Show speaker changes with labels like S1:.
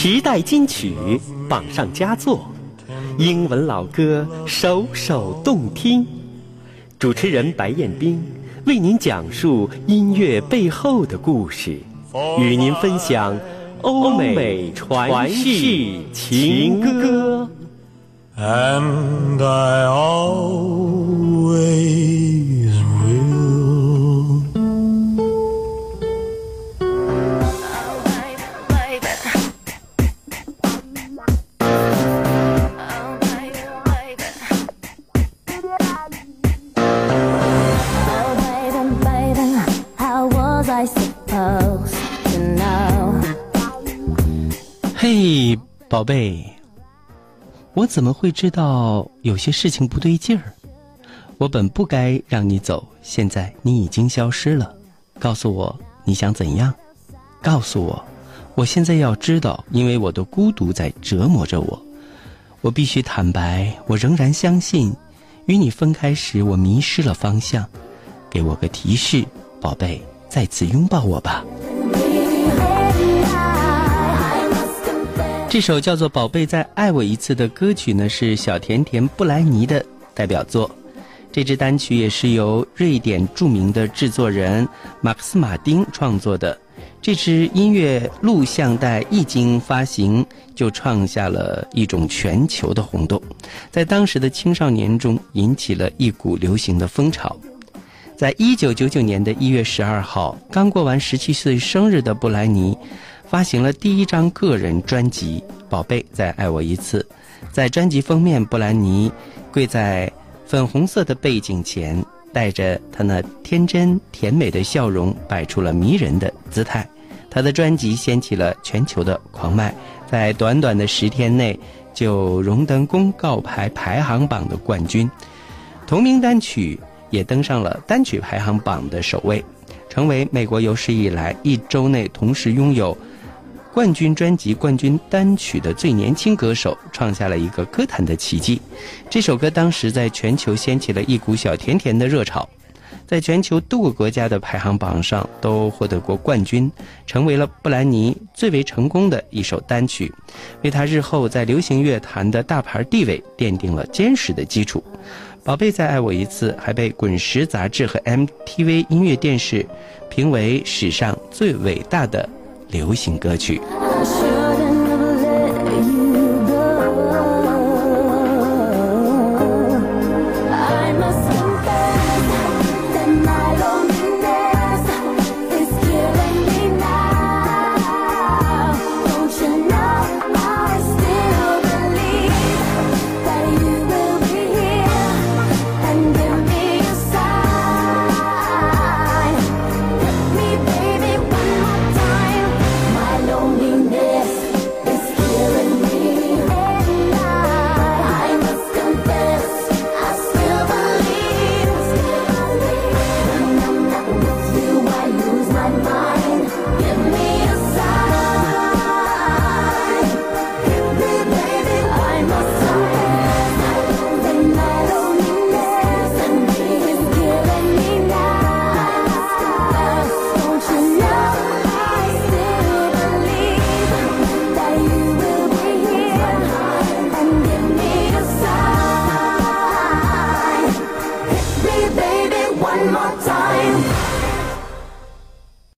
S1: 时代金曲榜上佳作，英文老歌首首动听。主持人白彦斌为您讲述音乐背后的故事，与您分享欧美传世情歌。
S2: And I
S3: 嘿，宝贝，我怎么会知道有些事情不对劲儿？我本不该让你走，现在你已经消失了。告诉我你想怎样？告诉我，我现在要知道，因为我的孤独在折磨着我。我必须坦白，我仍然相信，与你分开时我迷失了方向。给我个提示，宝贝，再次拥抱我吧。这首叫做《宝贝再爱我一次》的歌曲呢，是小甜甜布莱尼的代表作。这支单曲也是由瑞典著名的制作人马克思·马丁创作的。这支音乐录像带一经发行，就创下了一种全球的轰动，在当时的青少年中引起了一股流行的风潮。在一九九九年的一月十二号，刚过完十七岁生日的布莱尼，发行了第一张个人专辑《宝贝再爱我一次》。在专辑封面，布兰妮跪在粉红色的背景前，带着她那天真甜美的笑容，摆出了迷人的姿态。她的专辑掀起了全球的狂卖，在短短的十天内就荣登公告牌排行榜的冠军。同名单曲也登上了单曲排行榜的首位，成为美国有史以来一周内同时拥有冠军专辑、冠军单曲的最年轻歌手，创下了一个歌坛的奇迹。这首歌当时在全球掀起了一股小甜甜的热潮，在全球多个国家的排行榜上都获得过冠军，成为了布兰妮最为成功的一首单曲，为她日后在流行乐坛的大牌地位奠定了坚实的基础。宝贝再爱我一次，还被《滚石》杂志和 MTV 音乐电视评为史上最伟大的流行歌曲。